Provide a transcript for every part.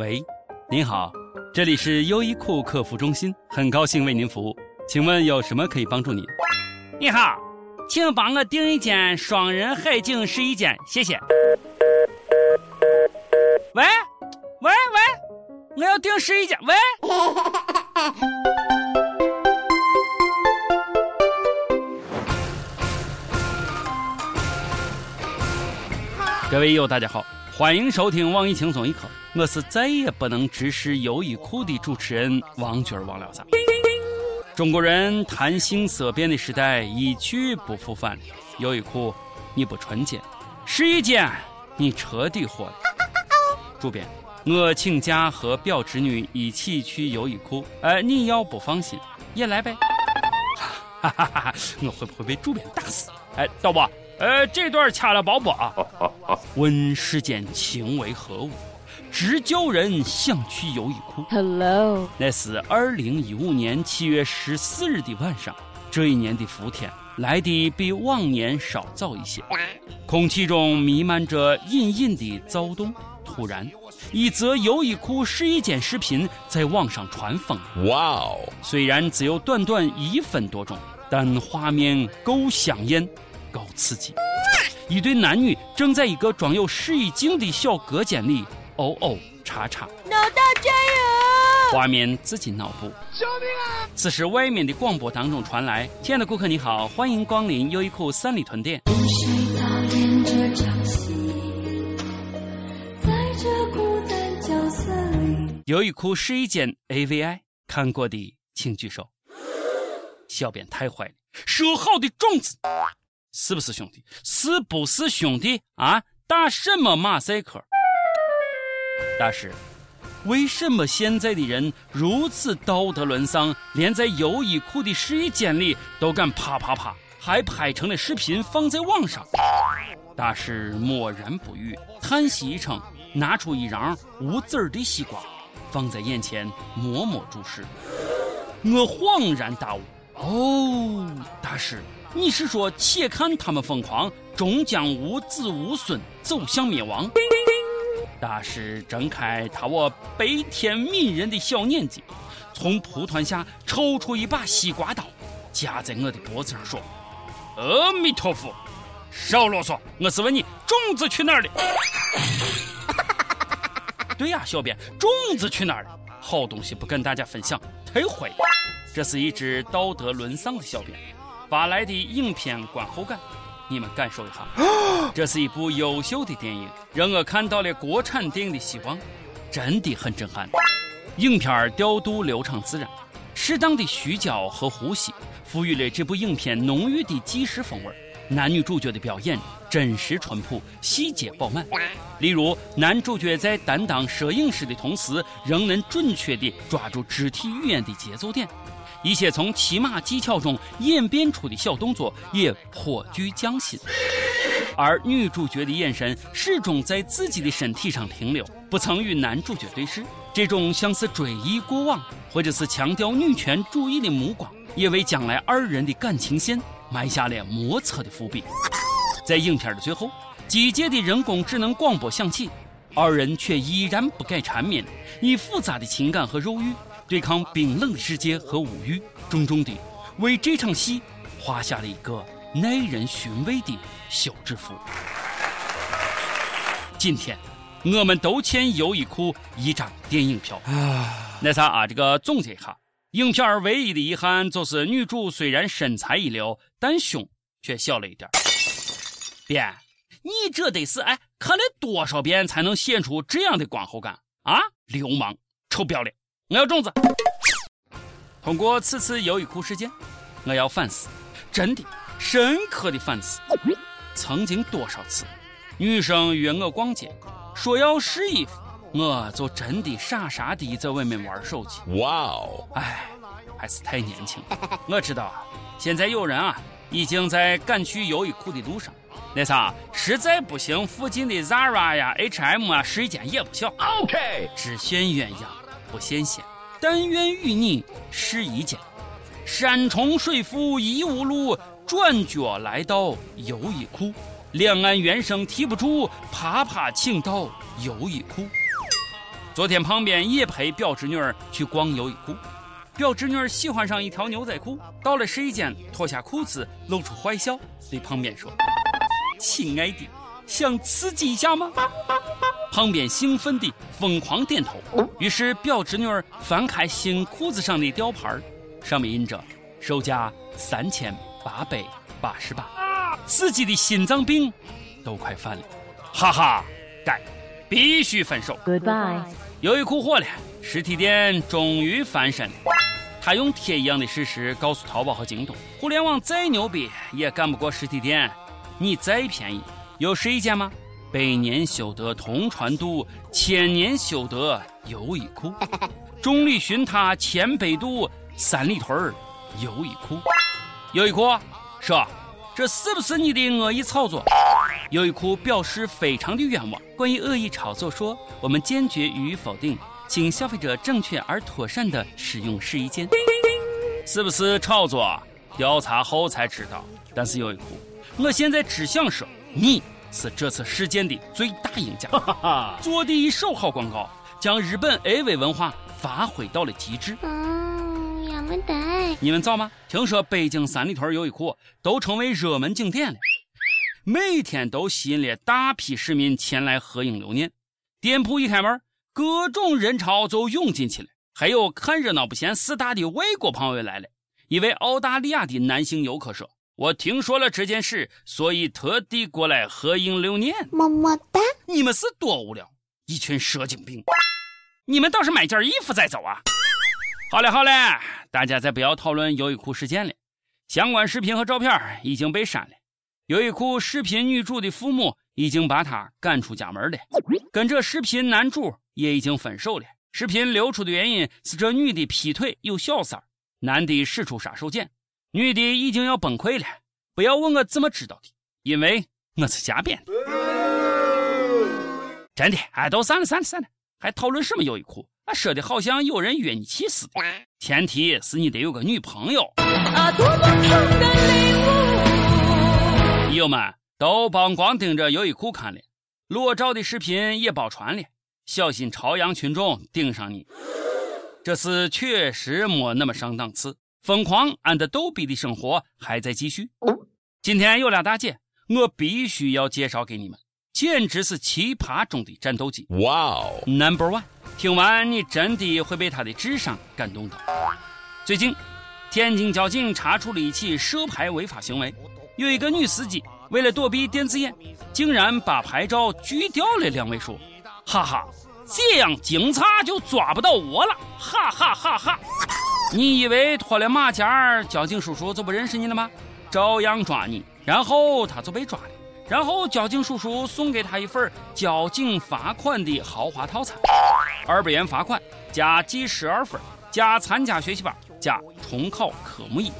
喂，您好，这里是优衣库客服中心，很高兴为您服务，请问有什么可以帮助您？你好，请帮我订一间双人海景试衣间，谢谢。喂，喂喂，我要订试衣间，喂。各位友，大家好，欢迎收听网易轻松一刻，我是再也不能直视优衣库的主持人王军王聊啥？中国人谈性色变的时代一去不复返了，优衣库你不纯洁，试衣间你彻底火了。主编，我请假和表侄女一起去优衣库，呃，你要不放心也来呗。哈哈哈哈！我会不会被主编打死？哎，导播。呃，这段掐了包不啊？问世间情为何物，直叫人想去优衣库。Hello，那是二零一五年七月十四日的晚上。这一年的伏天来的比往年稍早一些，空气中弥漫着隐隐的躁动。突然，一则优衣库试衣间视频在网上传疯。哇哦！虽然只有短短一分多钟，但画面够香艳。高刺激！一对男女正在一个装有试衣镜的小隔间里哦哦叉叉。老大加油！画面自己脑补。救命啊！此时外面的广播当中传来：“亲爱的顾客你好，欢迎光临优衣库三里屯店。”优衣库试衣间 AVI 看过的请举手。小编太坏了，说好的种子。是不是兄弟？是不是兄弟啊？打什么马赛克？大师，为什么现在的人如此道德沦丧，连在优衣库的试衣间里都敢啪啪啪，还拍成了视频放在网上？大师默然不语，叹息一声，拿出一瓤无籽的西瓜，放在眼前默默注视。我恍然大悟，哦，大师。你是说，且看他们疯狂，终将无子无孙，走向灭亡？大师睁开他我悲天悯人的小眼睛，从蒲团下抽出一把西瓜刀，夹在我的脖子上说：“阿弥陀佛，少啰嗦，我是问你种子去哪儿了？” 对呀，小编，种子去哪儿了？好东西不跟大家分享，太坏了！这是一只道德沦丧的小编。发来的影片观后感，你们感受一下。这是一部优秀的电影，让我看到了国产电影的希望，真的很震撼。影片调度流畅自然，适当的虚焦和呼吸，赋予了这部影片浓郁的纪实风味。男女主角的表演真实淳朴，细节饱满。例如，男主角在担当摄影师的同时，仍能准确地抓住肢体语言的节奏点。一些从骑马技巧中演变出的小动作也颇具匠心，而女主角的眼神始终在自己的身体上停留，不曾与男主角对视。这种像是追忆过往，或者是强调女权主义的目光，也为将来二人的感情线埋下了莫测的伏笔。在影片的最后，机械的人工智能广播响起，二人却依然不改缠绵，以复杂的情感和肉欲。对抗冰冷的世界和物欲，重重地为这场戏画下了一个耐人寻味的小制服。今天，我们都欠优衣库一张电影票。那啥啊，这个总结一下，影片唯一的遗憾就是女主虽然身材一流，但胸却小了一点。编，你这得是哎看了多少遍才能显出这样的观后感啊？流氓，臭不要脸！我要粽子。通过此次优衣库事件，我要反思，真的深刻的反思。曾经多少次，女生约我逛街，说要试衣服，我就真的傻傻的在外面玩手机。哇哦，哎，还是太年轻。我知道啊，现在有人啊，已经在赶去优衣库的路上。那啥，实在不行，附近的 Zara 呀、H&M 啊，试衣间也不小。OK，只羡鸳鸯。不羡仙，但愿与你试一间。山重水复疑无路，转角来到优衣库。两岸猿声啼不住，啪啪请到优衣库。昨天旁边也陪表侄女儿去逛优衣库，表侄女儿喜欢上一条牛仔裤，到了试衣间脱下裤子，露出坏笑，对旁边说：“亲爱的，想刺激一下吗？”旁边兴奋地疯狂点头。于是表侄女儿翻开新裤子上的吊牌上面印着“售价三千八百八十八”，自己的心脏病都快犯了，哈哈，该。必须分手。Goodbye。优衣库火了，实体店终于翻身了。他用铁一样的事实告诉淘宝和京东：互联网再牛逼也干不过实体店。你再便宜，有试衣间吗？百年修得同船渡，千年修得优衣库。众里寻他千百度，三里屯儿优衣库。优衣库说：“这是不是你的恶意炒作？”优衣库表示非常的冤枉。关于恶意炒作，说我们坚决予以否定，请消费者正确而妥善的使用试衣间。是不是炒作？调查后才知道。但是优衣库，我现在只想说，你是这次事件的最大赢家，做的一手好广告，将日本 AV 文化发挥到了极致。嗯，也没得。你们早吗？听说北京三里屯优衣库都成为热门景点了。每天都吸引了大批市民前来合影留念，店铺一开门，各种人潮就涌进去了。还有看热闹不嫌事大的外国朋友来了。一位澳大利亚的男性游客说：“我听说了这件事，所以特地过来合影留念。”么么哒！你们是多无聊，一群蛇精病！你们倒是买件衣服再走啊！好嘞好嘞，大家再不要讨论优衣库事件了，相关视频和照片已经被删了。优衣库视频女主的父母已经把她赶出家门了，跟这视频男主也已经分手了。视频流出的原因是这女的劈腿有小三儿，男的使出杀手锏，女的已经要崩溃了。不要问我怎么知道的，因为我是瞎编的。真的，哎，都散了散了散了，还讨论什么优衣库？啊，说的好像有人约你去似的。前提是你得有个女朋友。啊，多么痛的领悟。友们都帮光盯着优衣库看了，裸照的视频也包传了，小心朝阳群众盯上你。这次确实没那么上档次，疯狂 and 逗比的生活还在继续。今天有俩大姐，我必须要介绍给你们，简直是奇葩中的战斗机。哇哦，Number One！听完你真的会被她的智商感动到。最近，天津交警查处了一起涉牌违法行为。有一个女司机为了躲避电子眼，竟然把牌照锯掉了两位数，哈哈，这样警察就抓不到我了，哈哈哈哈！你以为脱了马甲，交警叔叔就不认识你了吗？照样抓你，然后他就被抓了，然后交警叔叔送给他一份交警罚款的豪华套餐，二百元罚款加记十二分，加参加学习班，加重考科目一。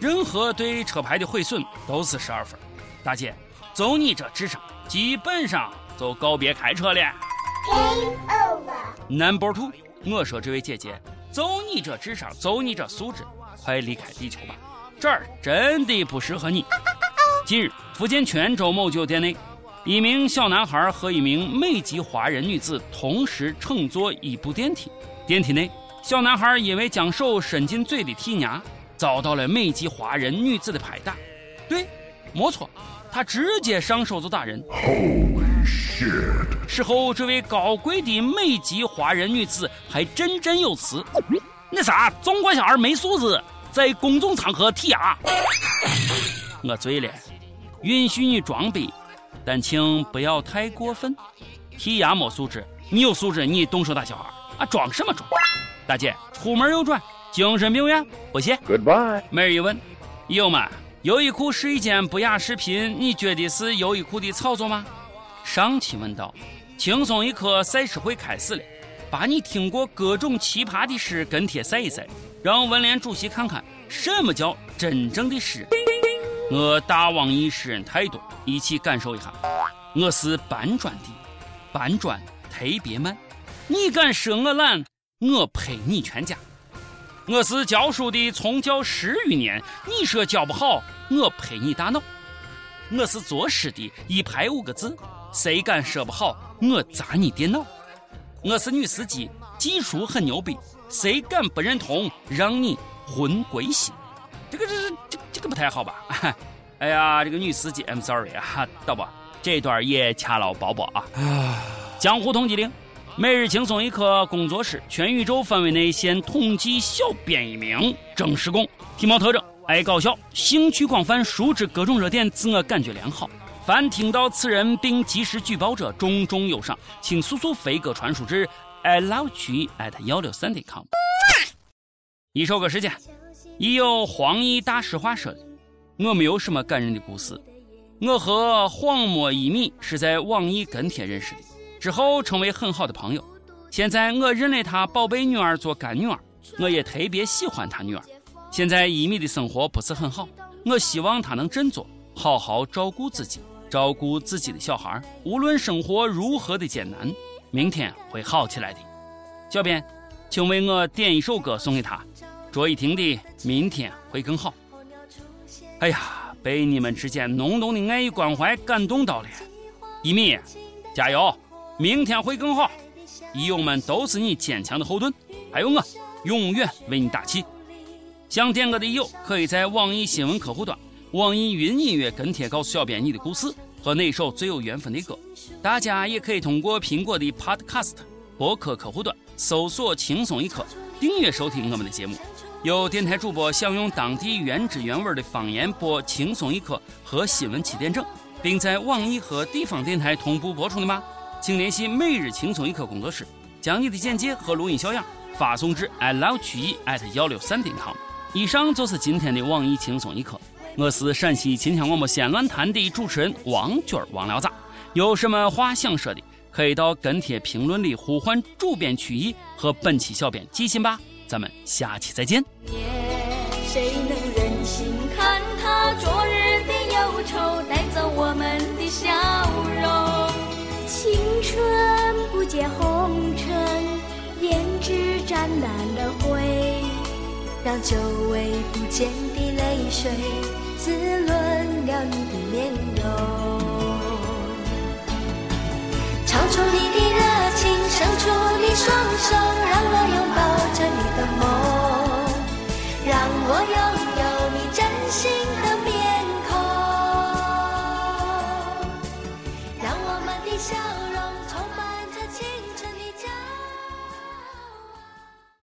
任何对车牌的毁损都是十二分，大姐，就你这智商，基本上就告别开车了。Number two，我说这位姐姐，就你这智商，就你这素质，快离开地球吧，这儿真的不适合你。近日，福建泉州某酒店内，一名小男孩和一名美籍华人女子同时乘坐一部电梯，电梯内，小男孩因为将手伸进嘴里剔牙。遭到了美籍华人女子的拍打，对，没错，他直接上手就打人。事后，这位高贵的美籍华人女子还振振有词：“那啥，中国小孩没素质，在公众场合剔牙。”我醉了，允许你装逼，但请不要太过分。剔牙没素质，你有素质，你动手打小孩啊？装什么装？大姐，出门右转。精神病院不谢。Goodbye。每日一问：友们，优衣库试衣间不雅视频，你觉得是优衣库的炒作吗？上期问道：轻松一刻赛事会开始了，把你听过各种奇葩的诗跟帖赛一赛，让文联主席看看什么叫真正的诗。我大网易诗人太多，一起感受一下。我是搬砖的，搬砖特别慢。你敢说我懒？我赔你全家。我是教书的，从教十余年。你说教不好，我赔你大脑。我是作诗的，一排五个字，谁敢说不好，我砸你电脑。我是女司机，技术很牛逼，谁敢不认同，让你魂归西。这个这这这个不太好吧？哎呀，这个女司机，I'm sorry 啊，导播，这段也掐了包包啊。江湖通缉令，每日轻松一刻工作室全宇宙范围内现统计小编一名，正式工，体貌特征。爱搞笑，兴趣广泛，熟知各种热点，自我感觉良好。凡听到此人并及时举报者，重重有赏，请速速飞鸽传书至 i love you at 幺六三点 com。一首歌时间，已有黄奕大实话说的，我没有什么感人的故事。我和黄墨一米是在网易跟帖认识的，之后成为很好的朋友。现在我认了他宝贝女儿做干女儿，我也特别喜欢他女儿。现在一米的生活不是很好，我希望他能振作，好好照顾自己，照顾自己的小孩。无论生活如何的艰难，明天会好起来的。小编，请为我点一首歌送给他，卓依婷的《明天会更好》。哎呀，被你们之间浓浓的爱与关怀感动到了，一米，加油，明天会更好。义友们都是你坚强的后盾，还有我，永远为你打气。想点歌的友可以在网易新闻客户端、网易云音乐跟帖告诉小编你的故事和那首最有缘分的歌。大家也可以通过苹果的 Podcast 博客客户端搜索“轻松一刻”，订阅收听我们的节目。有电台主播想用当地原汁原味的方言播《轻松一刻》和新闻七点整，并在网易和地方电台同步播出的吗？请联系每日轻松一刻工作室，将你的简介和录音小样发送至 i love 曲艺 at 幺六三点 com。以上就是今天的网易轻松一刻，我是陕西秦腔广播西安论坛的主持人王军儿王聊子，有什么话想说的，可以到跟帖评论里呼唤主编曲艺和本期小编寄信吧，咱们下期再见。谁能忍心看他昨日的忧愁带走我们的笑容？青春不解红尘，胭脂沾染了灰。让久违不见的泪水滋润了你的面容，唱出你的热情，伸出你双手，